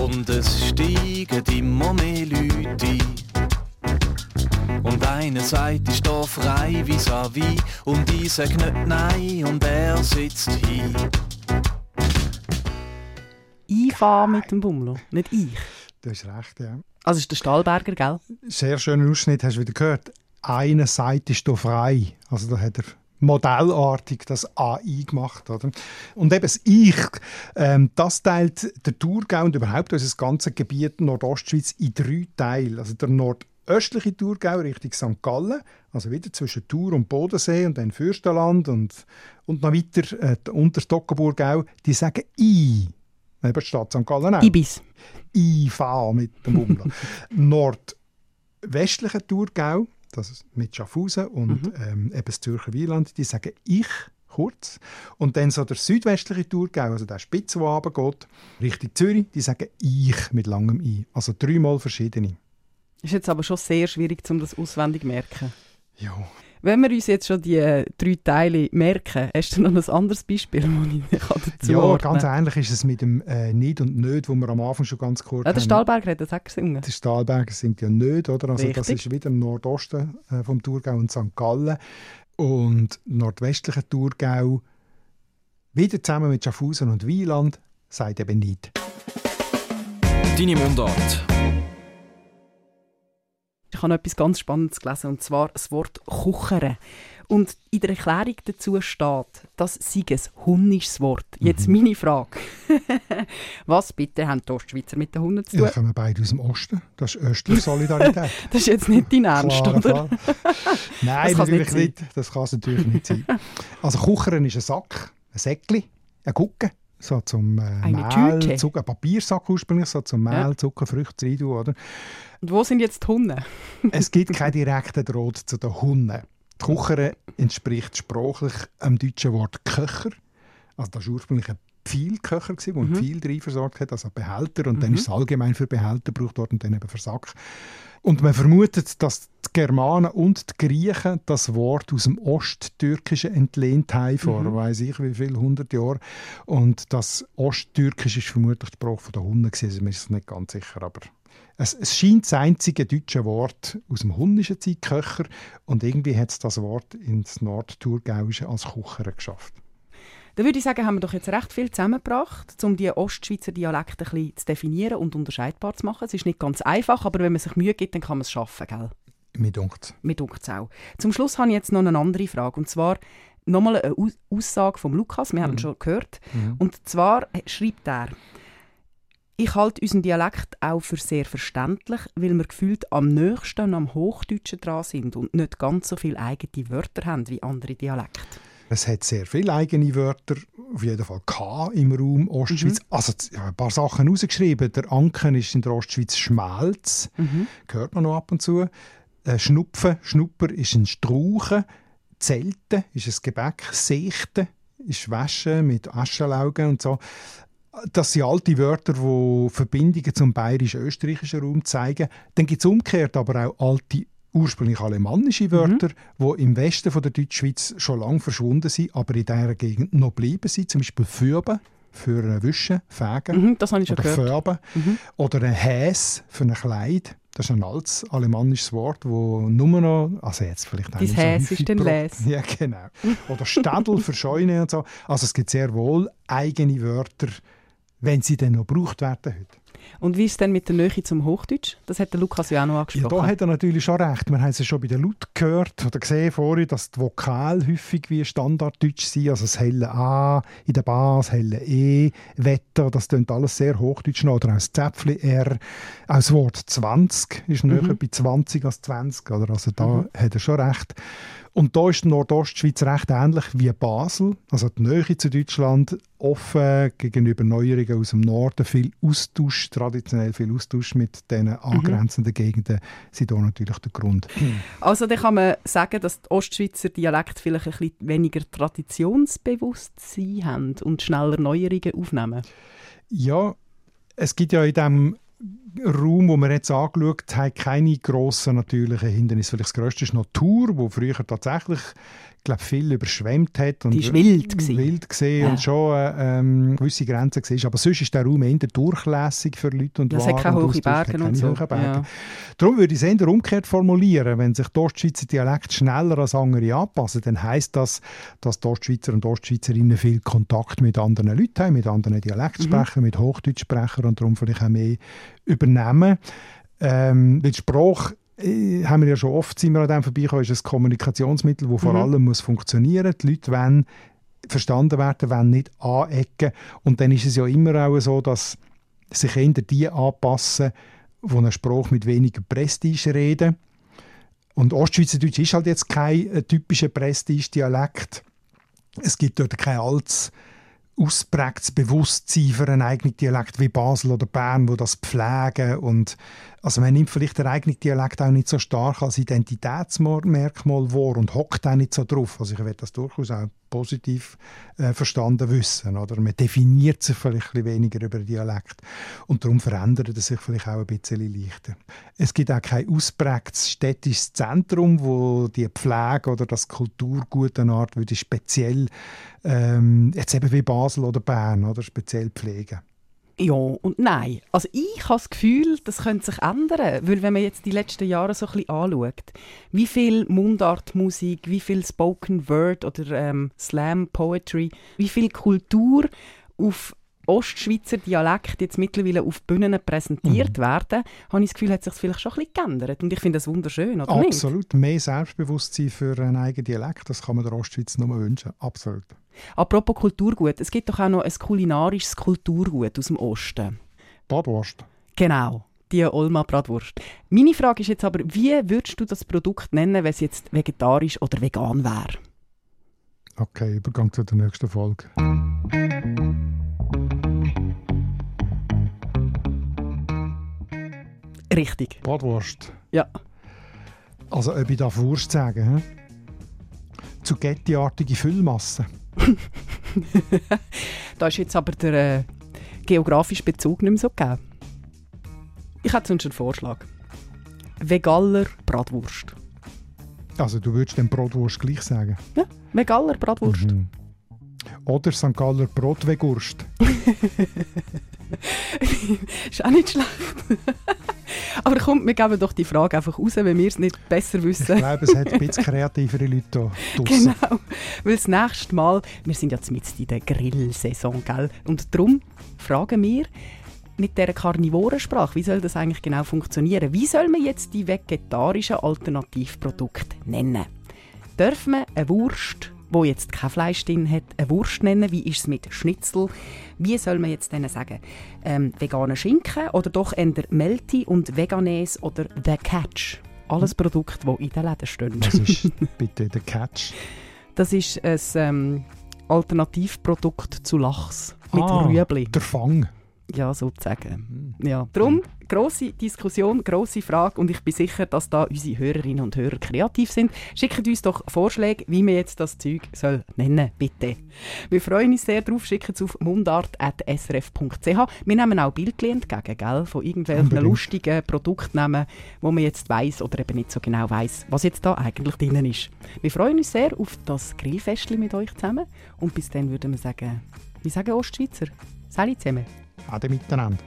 und es steigen immer mehr Leute ein. Und einer sagt, ich stehe frei vis-à-vis und ich sag nicht nein und er sitzt hin. Ich fahre mit dem Bummler, nicht ich. Du hast recht, ja. Also ist der Stahlberger, gell? Sehr schöner Ausschnitt, hast du wieder gehört. Eine Seite ist hier frei. Also da hat er modellartig das AI gemacht. Oder? Und eben das Ich, ähm, das teilt der Thurgau und überhaupt unser ganzes Gebiet Nordostschweiz in drei Teile. Also der nordöstliche Thurgau Richtung St. Gallen, also wieder zwischen Thur und Bodensee und dann Fürstenland und, und noch weiter äh, unter Stockenburgau, die sagen I. Eben die Stadt St. Gallen auch. Ibis. Fahre mit dem Bummler. Nordwestliche Thurgau, das ist mit Schaffhausen und ähm, eben das Zürcher Wieland, die sagen ich kurz. Und dann so der südwestliche Thurgau, also der Spitze, der runtergeht, Richtung Zürich, die sagen ich mit langem I. Also dreimal verschiedene. Ist jetzt aber schon sehr schwierig, um das auswendig zu merken. Ja. Wenn wir uns jetzt schon die äh, drei Teile merken, hast du noch ein anderes Beispiel, das ich kann dazu Ja, ordnen ganz ähnlich ist es mit dem äh, Nicht und Nicht, wo wir am Anfang schon ganz kurz Ja, der. Stahlberger hat das auch gesungen. Der Stahlberger singt ja nicht, oder? Also das Richtig. ist wieder im Nordosten äh, vom Thurgau und St. Gallen. Und nordwestliche Thurgau, wieder zusammen mit Schaffhausen und Wieland, sagt eben nicht. Deine Mundart. Ich habe noch etwas ganz Spannendes gelesen, und zwar das Wort «kuchere». Und in der Erklärung dazu steht, das sei ein hunnisches Wort. Jetzt meine Frage. Was bitte haben die Ostschweizer mit den Hunden zu tun? Ja, kommen beide aus dem Osten. Das ist östliche Solidarität. Das ist jetzt nicht dein Ernst, Klarer oder? Fall. Nein, Das natürlich nicht nicht. Das kann es natürlich nicht sein. Also Kuchern ist ein Sack, ein Säckli, ein Gucke, so zum äh, Mehl, Tüte. Zucker, ein Papiersack ursprünglich, so zum Mehl, Ja. Zucker, Früchte rein oder? Und wo sind jetzt die Hunde? Es gibt keinen direkten Draht zu den Hunden. Die Kuchere entspricht sprachlich dem deutschen Wort Köcher. Also das war ursprünglich ein Pfeilköcher, der Mhm. Pfeil drin versorgt hat, also ein Behälter. Und dann Mhm. ist es allgemein für Behälter gebraucht worden und dann eben für Sack. Und man vermutet, dass die Germanen und die Griechen das Wort aus dem Osttürkischen entlehnt haben, vor Mhm. weiß ich wie viel, hundert Jahren. Und das Osttürkisch ist vermutlich die Sprache der gewesen. Also man ist nicht ganz sicher, aber es, es scheint das einzige deutsche Wort aus dem hundischen Zeit, Köcher. Und irgendwie hat es das Wort ins Nordthurgauische als Kucher geschafft. Dann würde ich sagen, haben wir doch jetzt recht viel zusammengebracht, um die Ostschweizer Dialekte ein bisschen zu definieren und unterscheidbar zu machen. Es ist nicht ganz einfach, aber wenn man sich Mühe gibt, dann kann man es schaffen, gell? Mir dunkt Mir dunkt es auch. Zum Schluss habe ich jetzt noch eine andere Frage. Und zwar nochmal eine Aus Aussage von Lukas. Wir haben ihn schon gehört. Mhm. Und zwar schreibt er, ich halte unseren Dialekt auch für sehr verständlich, weil wir gefühlt am nächsten am Hochdeutschen dran sind und nicht ganz so viele eigene Wörter haben wie andere Dialekte. Es hat sehr viele eigene Wörter, auf jeden Fall K im Raum Ostschweiz. Also ich habe ein paar Sachen rausgeschrieben. Der Anken ist in der Ostschweiz Schmelz, hört man noch ab und zu. Äh, Schnupfen, Schnupper ist ein Strauchen. Zelten ist ein Gebäck. Seichten ist Waschen mit Aschenlaugen und so. Das sind alte Wörter, die Verbindungen zum bayerisch-österreichischen Raum zeigen. Dann gibt es umgekehrt aber auch alte ursprünglich alemannische Wörter, die im Westen von der Deutschschweiz schon lange verschwunden sind, aber in dieser Gegend noch geblieben sind. Zum Beispiel Fürben für äh, Wischen, Fegen. Mhm, das habe ich schon oder gehört. Färben. Mhm. Oder ein Häs für ein Kleid. Das ist ein altes alemannisches Wort, wo nur noch, also jetzt vielleicht auch Dein so Häs häufig ist ein Läs. Ja, genau. Oder Städel für Scheune und so. Also es gibt sehr wohl eigene Wörter, wenn sie dann noch gebraucht werden heute. Und wie ist es denn mit der Nähe zum Hochdeutsch? Das hat der Lukas ja auch noch angesprochen. Ja, da hat er natürlich schon recht. Wir haben es ja schon bei den Laut gehört oder gesehen vorhin, dass die Vokale häufig wie Standarddeutsch sind. Also das helle A in der das helle E, Wetter, das klingt alles sehr Hochdeutsch noch. Oder auch das Zäpfli R. Auch das Wort 20 ist mhm. näher bei 20 als 20. Oder? Also da mhm. hat er schon recht. Und da ist die Nordostschweiz recht ähnlich wie Basel. Also die Nähe zu Deutschland, offen gegenüber Neuerungen aus dem Norden, viel Austausch, traditionell viel Austausch mit den mhm. angrenzenden mhm. Gegenden, sind hier natürlich der Grund. Also dann kann man sagen, dass die Ostschweizer Dialekte vielleicht ein bisschen weniger Traditionsbewusstsein haben und schneller Neuerungen aufnehmen. Ja, es gibt ja in diesem Raum, wo wir jetzt angeschaut haben, keine grossen natürlichen Hindernisse. Vielleicht das grösste ist Natur, wo früher tatsächlich glaube viel überschwemmt hat. Und die war wild. Gewesen. Wild gesehen ja. und schon äh, ähm, gewisse Grenzen gesehen. Aber sonst ist der Raum eher durchlässig für Leute und Das hat keine hohen Berge und so. Berge. Ja. Darum würde ich es eher umgekehrt formulieren. Wenn sich die Ostschweizer Dialekt schneller als andere anpassen, dann heisst das, dass die Ostschweizer und Ostschweizerinnen viel Kontakt mit anderen Leuten haben, mit anderen Dialektsprechern, mhm. mit Hochdeutschsprechern und darum vielleicht auch mehr übernehmen. Ähm, weil Sprache haben wir ja schon oft sind wir an dem vorbeigekommen, ist ein Kommunikationsmittel, das vor mhm. allem muss funktionieren. Die Leute wollen verstanden werden, wollen nicht anecken. Und dann ist es ja immer auch so, dass sich eher die anpassen, die einen Spruch mit weniger Prestige reden. Und Ostschweizerdeutsch ist halt jetzt kein äh, typischer Prestige-Dialekt. Es gibt dort kein altes ausprägtes Bewusstsein für einen eigenen Dialekt wie Basel oder Bern, wo das pflegen und also man nimmt vielleicht den eigenen Dialekt auch nicht so stark als Identitätsmerkmal wahr und hockt auch nicht so drauf. Also ich werde das durchaus auch positiv äh, verstanden wissen. Oder? Man definiert sich vielleicht ein weniger über Dialekt und darum verändert er sich vielleicht auch ein bisschen leichter. Es gibt auch kein ausprägtes städtisches Zentrum, wo die Pflege oder das Kulturgut eine Art würde speziell ähm, jetzt eben wie Basel oder Bern oder speziell pflegen. Ja und nein. Also ich habe das Gefühl, das könnte sich ändern. Weil wenn man jetzt die letzten Jahre so ein bisschen anschaut, wie viel Mundartmusik, wie viel Spoken Word oder ähm, Slam Poetry, wie viel Kultur auf Ostschweizer Dialekt jetzt mittlerweile auf Bühnen präsentiert mhm. werden, habe ich das Gefühl, hat sich vielleicht schon ein bisschen geändert. Und ich finde das wunderschön, oder Absolut. Nicht? Mehr Selbstbewusstsein für einen eigenen Dialekt, das kann man der Ostschweiz nur wünschen. Absolut. Apropos Kulturgut, es gibt doch auch noch ein kulinarisches Kulturgut aus dem Osten. Bratwurst. Genau, die Olma Bratwurst. Meine Frage ist jetzt aber, wie würdest du das Produkt nennen, wenn es jetzt vegetarisch oder vegan wäre? Okay, Übergang zu der nächsten Folge. Richtig. Bratwurst. Ja. Also, ob ich darf Wurst sagen, hm? Zugetti-artige Füllmasse. da ist jetzt aber der äh, geografische Bezug nicht mehr so gegeben. Ich hätte sonst einen Vorschlag. Vegaler Bratwurst. Also du würdest den Bratwurst gleich sagen? Ja, Vegaler Bratwurst. Mhm. Oder St. Galler Brotwegurst. ist auch nicht schlecht. Aber komm, wir geben doch die Frage einfach raus, wenn wir es nicht besser wissen. Ich glaube, es hat ein bisschen kreativere Leute hier Genau, weil das nächste Mal, wir sind ja mitten in der Grillsaison, gell? Und darum fragen wir, mit dieser Karnivorensprache, wie soll das eigentlich genau funktionieren? Wie soll man jetzt die vegetarischen Alternativprodukte nennen? Dürfen wir eine Wurst wo jetzt kein Fleisch drin hat, eine Wurst nennen? Wie ist es mit Schnitzel? Wie soll man jetzt denen sagen? Ähm, veganer Schinken oder doch eher Melti und Veganes oder The Catch? Alles Produkte, die in den Läden stehen. Was ist bitte The Catch? Das ist ein ähm, Alternativprodukt zu Lachs mit ah, Rüebli. Der Fang. Ja, sozusagen. Ja. Darum, grosse Diskussion, grosse Frage und ich bin sicher, dass da unsere Hörerinnen und Hörer kreativ sind. Schickt uns doch Vorschläge, wie man jetzt das Zeug soll nennen bitte. Wir freuen uns sehr drauf, schickt es auf mundart.srf.ch. Wir nehmen auch Bildchen entgegen, gell, von irgendwelchen Unbedingt. lustigen Produktnamen, wo man jetzt weiß oder eben nicht so genau weiß, was jetzt da eigentlich drin ist. Wir freuen uns sehr auf das Grillfestli mit euch zusammen und bis dann würden wir sagen, wie sagen Ostschweizer? Salut zusammen. Ade miteinander.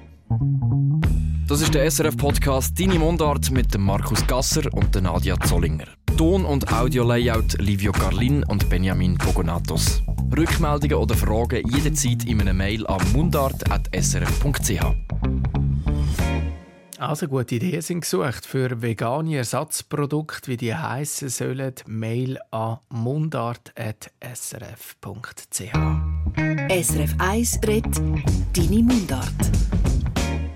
Das ist der SRF-Podcast Deine Mundart mit dem Markus Gasser und der Nadia Zollinger. Ton- und Audio-Layout Livio Carlin und Benjamin Pogonatos. Rückmeldungen oder Fragen jederzeit in einer Mail an mundart.srf.ch. Also gute Ideen sind gesucht für vegane Ersatzprodukte, wie die heißen sollen. Mail an mundart.srf.ch. SRF 1 redet Deine Mundart.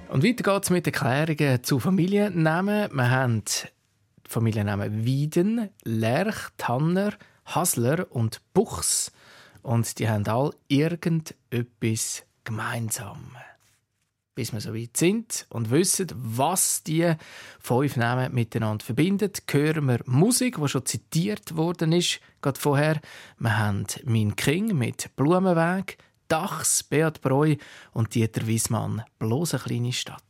Und weiter geht es mit Erklärungen zu Familiennamen. Wir haben die Familiennamen Wieden, Lerch, Tanner, Hasler und Buchs. Und die haben alle irgendetwas gemeinsam. Bis wir so weit sind und wissen, was die fünf Namen miteinander verbindet, hören wir Musik, die schon zitiert worden ist, gerade vorher. Wir haben «Mein King» mit «Blumenweg», Dachs, Beat Breu und Dieter Wiesmann, «Bloß eine kleine Stadt».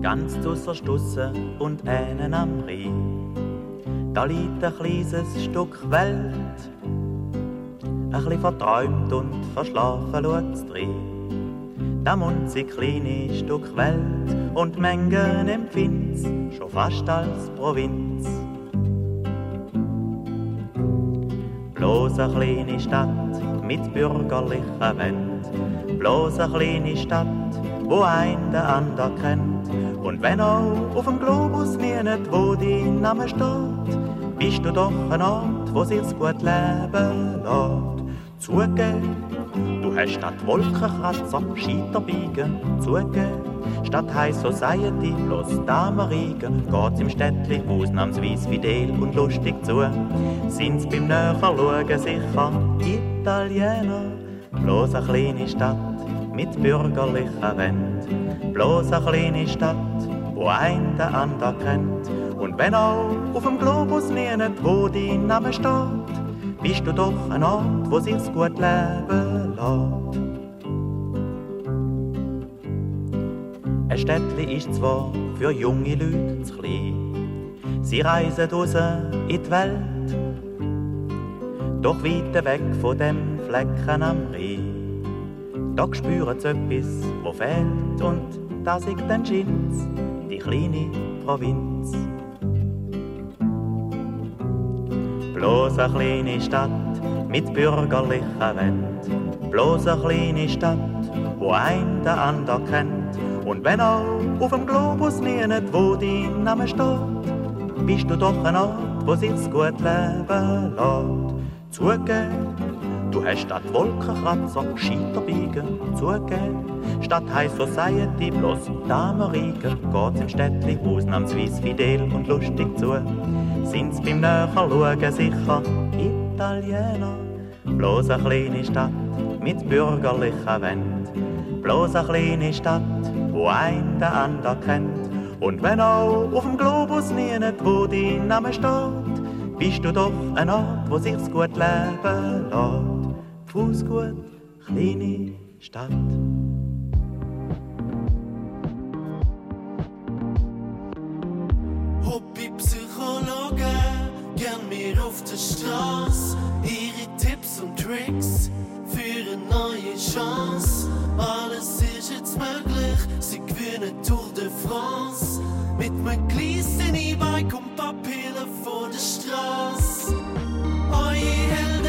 Ganz zu Stusse und einen am Rhein. Da liegt ein kleines Stück Welt, ein bisschen verträumt und verschlafen schaut's. Da munzig kleine Stück Welt und Mengen empfind's schon fast als Provinz. Bloß eine kleine Stadt mit bürgerlicher Wend, bloß eine kleine Stadt, wo ein der ander kennt. Und wenn auch auf dem Globus mir nicht, wo dein Name steht, bist du doch ein Ort, wo sich's gut leben lässt. Zugeben, du hast statt Wolkenkratzer Scheiterbiegen. Zugeben, statt High Society bloß Damerigen. Geht's im Städtli ausnahmsweise fidel und lustig zu. Sind's beim Näherschauen sicher Italiener. Bloß eine kleine Stadt mit bürgerlicher Wend. Bloß eine kleine Stadt, wo ein der ander kennt. Und wenn auch auf dem Globus nie nicht, wo dein Name steht, bist du doch ein Ort, wo sich's gut leben lässt. Ein Städtli ist zwar für junge Leute zu klein, sie reisen raus in die Welt, doch weit weg von dem Flecken am Rhein. Da spüren sie etwas, wo fehlt, und das ist dann Schins, die kleine Provinz. Bloß eine kleine Stadt mit bürgerlicher Wend. Bloß eine kleine Stadt, wo ein der ander kennt. Und wenn auch auf dem Globus nie nicht, wo dein Name steht, bist du doch ein Ort, wo sich's gut leben lässt. Zugeben, du hast statt Wolkenkratzer Scheiterbiegen. Zugeben, statt High Society bloß Damerigen. Geht's im Städtli ausnahmsweise fidel und lustig zu sind's beim Näherschauen sicher Italiener. Bloß eine kleine Stadt mit bürgerlicher Wend. Bloß eine kleine Stadt, wo ein der ander kennt. Und wenn auch auf dem Globus nie nicht, wo dein Name steht, bist du doch ein Ort, wo sich's gut leben lässt. Fußgut, kleine Stadt. Hobby-Psychologe, gern mir auf der Straße. Ihre Tipps und Tricks für eine neue Chance. Alles ist jetzt möglich, sie gewinnen Tour de France. Mit einem kleinen E-Bike und Papiere vor der Straße. Eure Helden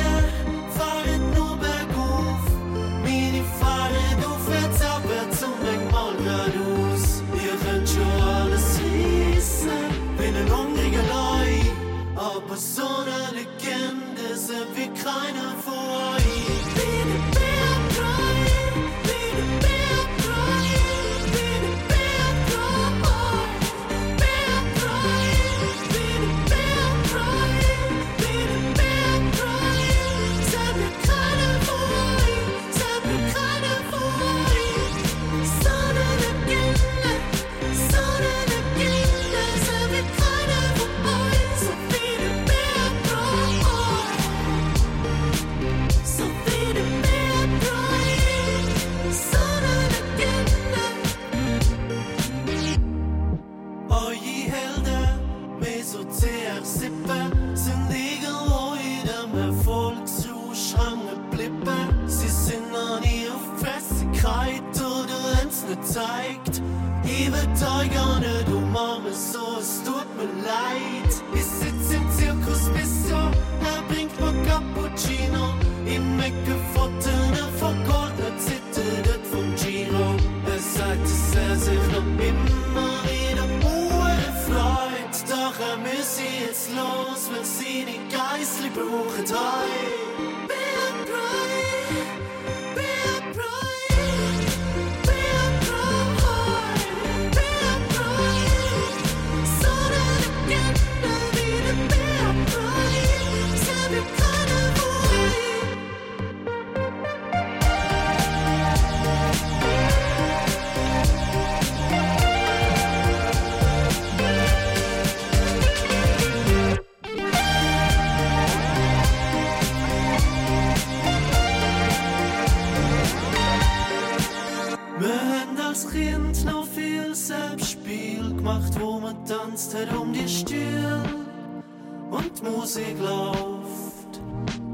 Musik läuft.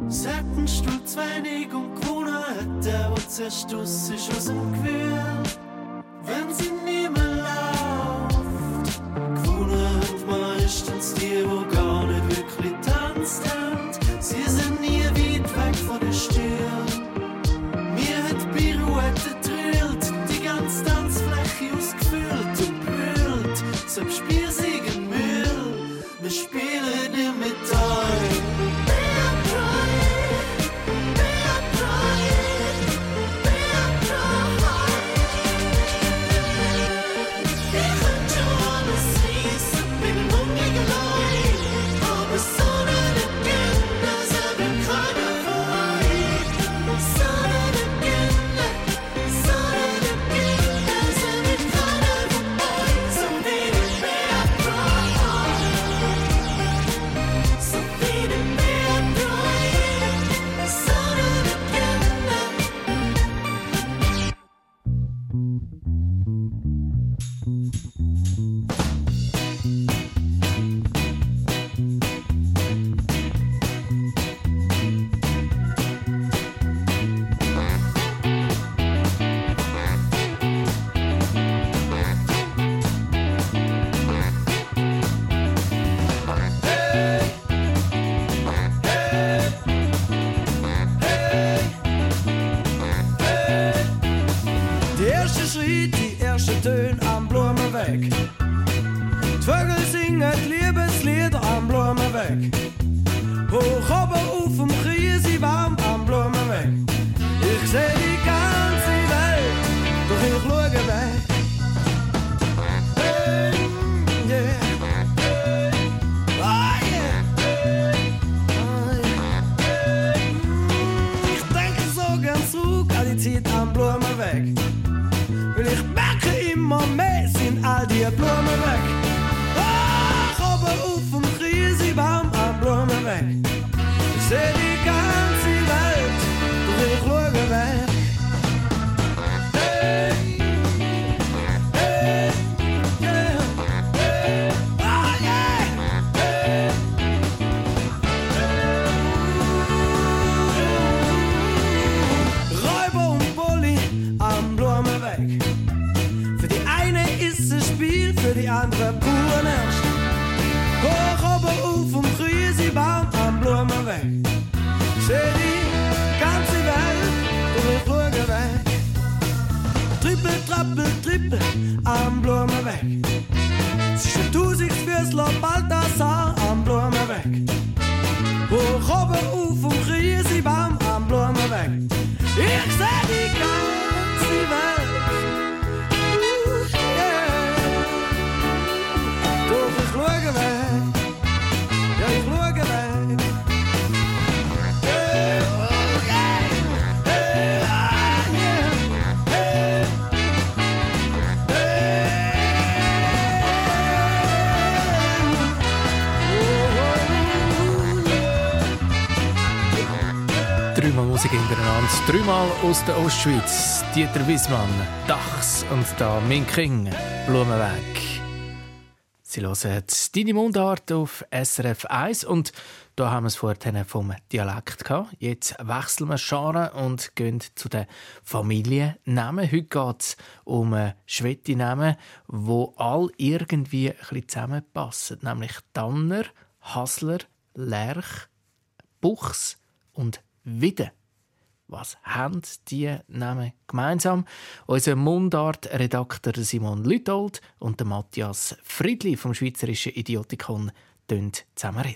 Seitenstuhl, Zweinig und Krone, der, der zerstoßen ist aus dem Gewirr. trappeltrippen aan Blommerweg. Grüße gehen. Dreimal aus der Ostschweiz. Dieter Wiesmann, Dachs und da mein King, Blumenweg. Sie hören «Deine Mundart» auf SRF 1 und da haben wir es vorhin vom Dialekt gehabt. Jetzt wechseln wir Scharen und gehen zu den Familiennamen. Heute geht es um Schwetti-Namen, die alle irgendwie ein bisschen zusammenpassen. Nämlich Tanner, Hasler, Lerch, Buchs und Wiede. Was haben die Namen gemeinsam? Unser Mundart-Redakteur Simon Lütold und der Matthias Friedli vom Schweizerischen Idiotikon zusammen.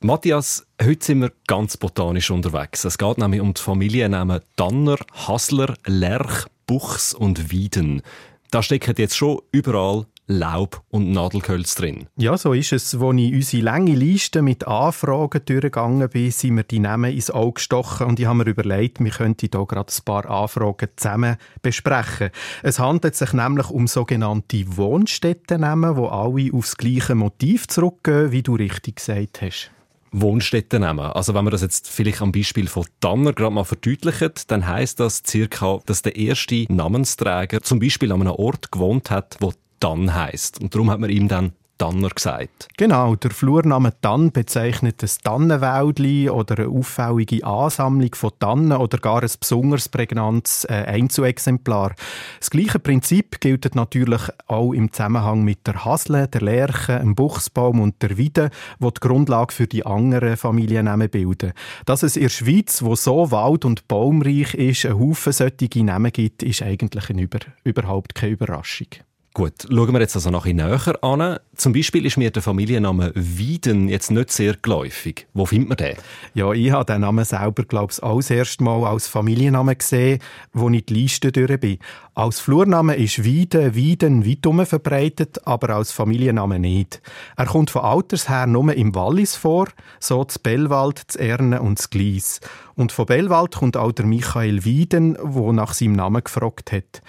Matthias, heute sind wir ganz botanisch unterwegs. Es geht nämlich um die Familiennamen Danner, Hassler, Lerch, Buchs und Wieden. Da stecken jetzt schon überall Laub und Nadelgehölz drin. Ja, so ist es. Als ich unsere lange Liste mit Anfragen durchgegangen bin, sind mir die Namen ins Auge gestochen und ich habe mir überlegt, wir könnten hier gerade ein paar Anfragen zusammen besprechen. Es handelt sich nämlich um sogenannte Wohnstättennamen, die alle aufs gleiche Motiv zurückgehen, wie du richtig gesagt hast. Wohnstätten nehmen. Also wenn man das jetzt vielleicht am Beispiel von Tanner gerade mal verdeutlicht, dann heißt das circa, dass der erste Namensträger zum Beispiel an einem Ort gewohnt hat, wo Dann heißt. Und darum hat man ihm dann Tanner gesagt. Genau, der Flurname Tann bezeichnet ein Tannenwäldli oder eine auffällige Ansammlung von Tannen oder gar ein besonders prägnantes äh, Einzelexemplar. Das gleiche Prinzip gilt natürlich auch im Zusammenhang mit der Hasle, der Lerche, dem Buchsbaum und der Wiede, wo die Grundlage für die anderen Familiennamen bilden. Dass es in der Schweiz, wo so wald- und baumreich ist, einen Haufen solche Namen gibt, ist eigentlich über, überhaupt keine Überraschung. Gut, schauen wir jetzt also noch ein näher an. Zum Beispiel ist mir der Familienname Wieden jetzt nicht sehr geläufig. Wo findet man den? Ja, ich habe den Namen selber, glaube ich, auch das erste Mal als Familienname gesehen, wo ich die Liste durch bin. Als Flurname ist Wieden, Wieden weit verbreitet, aber als Familienname nicht. Er kommt von Alters her nur im Wallis vor, so das Bellwald, das Erne und das Glies. Und von Bellwald kommt auch der Michael Wieden, wo nach seinem Namen gefragt hat.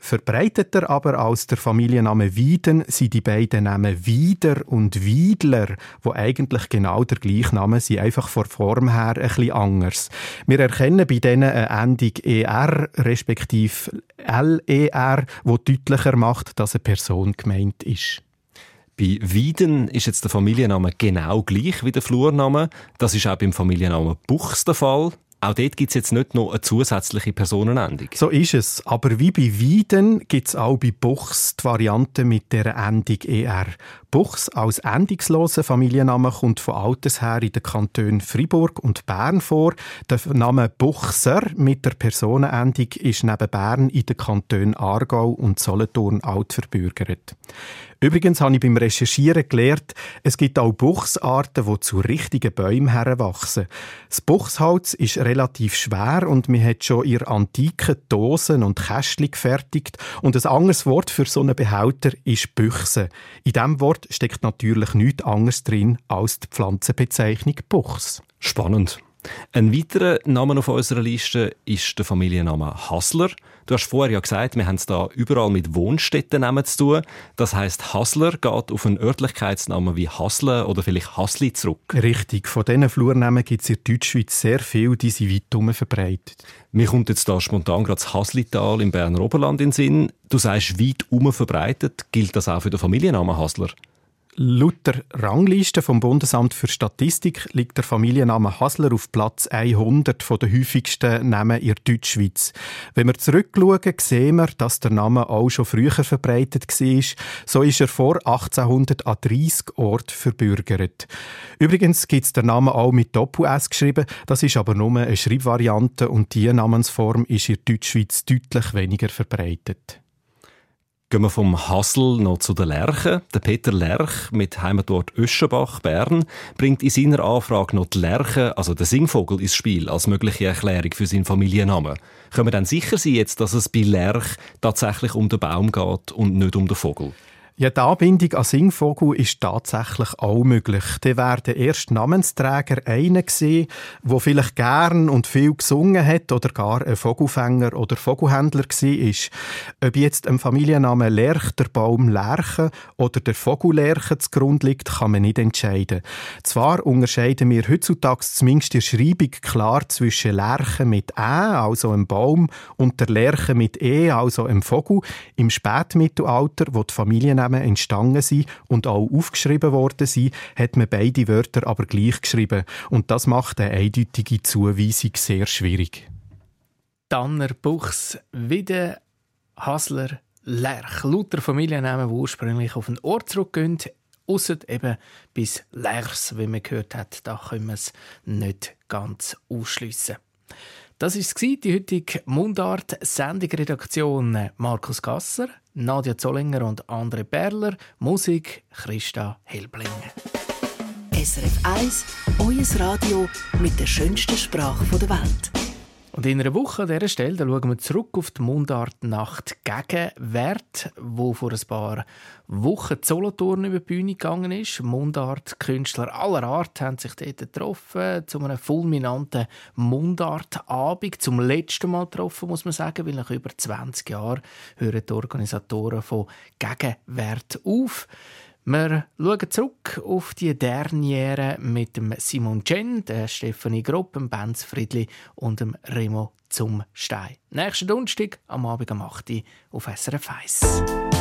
Verbreiteter aber als der Familienname Wieden sind die beiden Namen Wieder und Wiedler, wo eigentlich genau der gleiche Name sind, einfach von Form her ein bisschen anders. Wir erkennen bei denen eine Endung ER respektive LER, wo deutlicher macht, dass eine Person gemeint ist. Bei Wieden ist jetzt der Familienname genau gleich wie der Flurname. Das ist auch beim Familiennamen Buchs der Fall. Auch dort gibt es jetzt nicht noch eine zusätzliche Personenendung. So ist es. Aber wie bei Wieden gibt es auch bei Buchs die Variante mit der Endung ER. Buchs als endungsloser Familienname kommt von alters her in den Kantonen Fribourg und Bern vor. Der Name Buchser mit der Personenendung ist neben Bern in den Kantonen Aargau und Solothurn alt verbürgert. Übrigens habe ich beim Recherchieren gelernt, es gibt auch Buchsarten, die zu richtigen Bäumen heranwachsen. Das Buchsholz ist relativ schwer und man hat schon in antiken Dosen und Kästchen gefertigt. Und ein anderes Wort für so einen Behälter ist Büchse. In diesem Wort steckt natürlich nichts anderes drin als die Pflanzenbezeichnung Buchs. Spannend. Ein weiterer Name auf unserer Liste ist der Familienname Hasler. Du hast vorher ja gesagt, wir haben es da überall mit Wohnstättennamen zu tun. Das heißt, Hasler geht auf einen Örtlichkeitsnamen wie Hasle oder vielleicht Hasli zurück. Richtig. Von diesen Flurnamen gibt es in der Deutschschweiz sehr viel, die sind weit herum verbreitet. Mir kommt jetzt da spontan gerade das Haslital im Berner Oberland in den Sinn. Du sagst weit herum verbreitet. Gilt das auch für den Familiennamen Hasler? Laut der Rangliste vom Bundesamt für Statistik liegt der Familienname Hasler auf Platz 100 von den häufigsten Namen in der Deutschschweiz. Wenn wir zurückschauen, sehen wir, dass der Name auch schon früher verbreitet war. So ist er vor 1800 an 30 Orten verbürgert. Übrigens gibt es den Namen auch mit Doppel-S geschrieben. Das ist aber nur eine Schreibvariante und diese Namensform ist in der Deutschschweiz deutlich weniger verbreitet. Gehen wir vom Hassel noch zu den Lerchen. Der Peter Lerch mit Heimatort Öschenbach, Bern, bringt in seiner Anfrage noch die Lerche, also den Singvogel, ins Spiel, als mögliche Erklärung für seinen Familiennamen. Können wir dann sicher sein, jetzt, dass es bei Lerch tatsächlich um den Baum geht und nicht um den Vogel? Ja, die Anbindung an Singvogel ist tatsächlich auch möglich. Der wäre der Namensträger einer gewesen, der vielleicht gern und viel gesungen hat oder gar ein Vogelfänger oder Vogelhändler war. Ob jetzt ein Familienname Lerch der Baum Lerche oder der Vogel Lerche zugrunde liegt, kann man nicht entscheiden. Zwar unterscheiden wir heutzutage zumindest in der Schreibung klar zwischen Lerche mit Ä, also einem Baum, und der Lerche mit E, also einem Vogel. Im Spätmittelalter, wo die Familiennamen Namen entstanden sind und auch aufgeschrieben worden sind, hat man beide Wörter aber gleich geschrieben. Und das macht eine eindeutige Zuweisung sehr schwierig. Danner, Buchs, Wiede, Hasler, Lerch. Lauter Familiennamen, die ursprünglich auf den Ort zurückgehen, ausser eben bis Lerchs, wie man gehört hat. Da können wir es nicht ganz ausschliessen. Das war die heutige Mundart-Sendung-Redaktion Markus Gasser, Nadja Zollinger und André Perler, Musik Christa Helblinger. SRF 1, euer Radio mit der schönsten Sprache der Welt. Und in einer Woche an dieser Stelle schauen wir zurück auf die Mundartnacht Gegenwert, wo vor ein paar Wochen Solothurn über die Bühne gegangen ist. Mundartkünstler aller Art haben sich dort getroffen, zu einem fulminanten Mundartabend. Zum letzten Mal getroffen, muss man sagen, weil nach über 20 Jahren hören die Organisatoren von Gegenwert auf. Wir schauen zurück auf die Derniere mit dem Simon Chen, der Stefanie Gropp, dem Benz Friedli und dem Remo zum Stein. Nächsten Donnerstag am Abend um 8 Uhr auf SRF 1.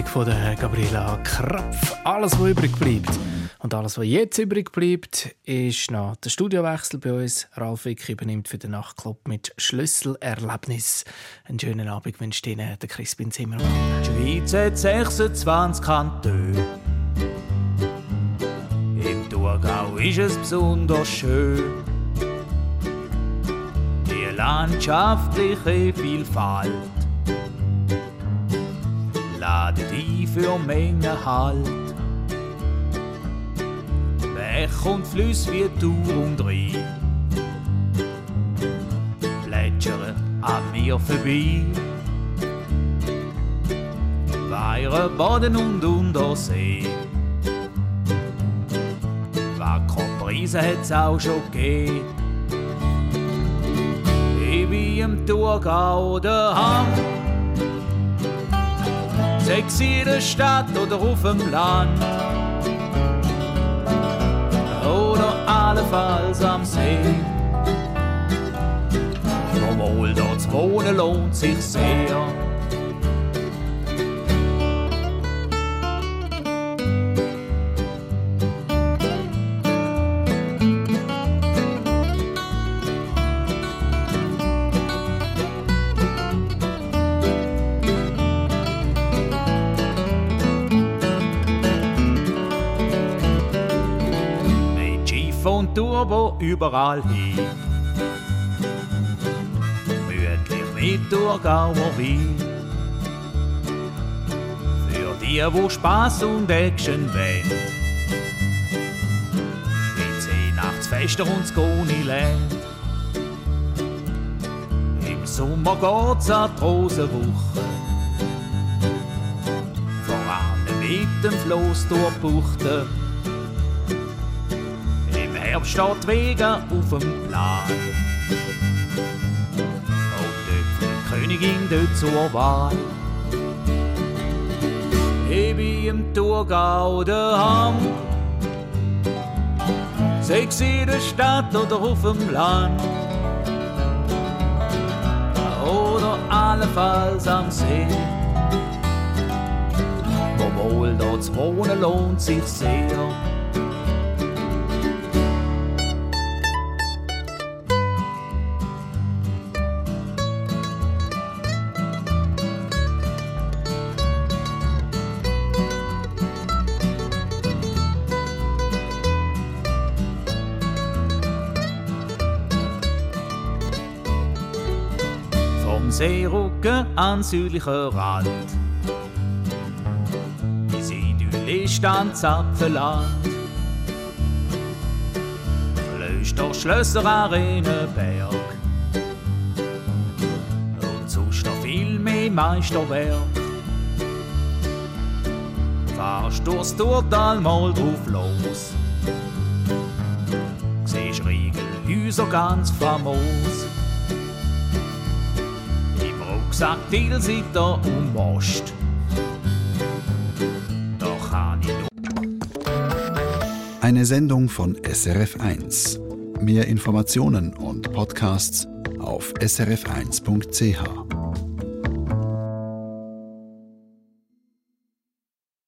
Musik von der Gabriela Krapf. Alles, was übrig bleibt. Und alles, was jetzt übrig bleibt, ist noch der Studiowechsel bei uns. Ralf Wick übernimmt für den Nachtclub mit Schlüsselerlebnis. Einen schönen Abend wünscht Ihnen der Crispin Zimmermann. Die Schweiz hat 26 Kantone. Im Thurgau ist es besonders schön. Die landschaftliche Vielfalt ladet ein für Menge Halt. Bech und Flüsse wie Tour und Rhein plätschern an mir vorbei. Meere, Baden und Untersee. Wackerpreise hat's auch schon gegeben. Wie im Thurgau daheim. Sechs in der Stadt oder auf dem Land. Oder allenfalls am See. Obwohl dort zu wohnen lohnt sich sehr. Überall hin. Mündlich mit Thurgauer Wein. Für die, wo Spaß und Action wollen. Mit Weihnachtsfester und das Goniland. Im Sommer geht's an die Rosenwoche. Voran mit dem Floss durchbuchten. Im Die Wege auf dem Plan. Und dort die Königin dort zur Wahl. Ich bin im Thurgau daheim. Sechs in der Stadt oder auf dem Land. Oder allenfalls am See. Obwohl dort zu wohnen lohnt sich sehr. An südlichen Rand. Bis idyllisch an Zapfenland. Klöster, Schlösser, Arenenberg. Und sonst noch viel mehr Meisterwerk. Fahrst durchs Turtal mal drauf los. Siehst Riegelhäuser ganz famos. Im Rucksack Tilsiter und Most. Da kann ich Eine Sendung von SRF1. Mehr Informationen und Podcasts auf srf1.ch.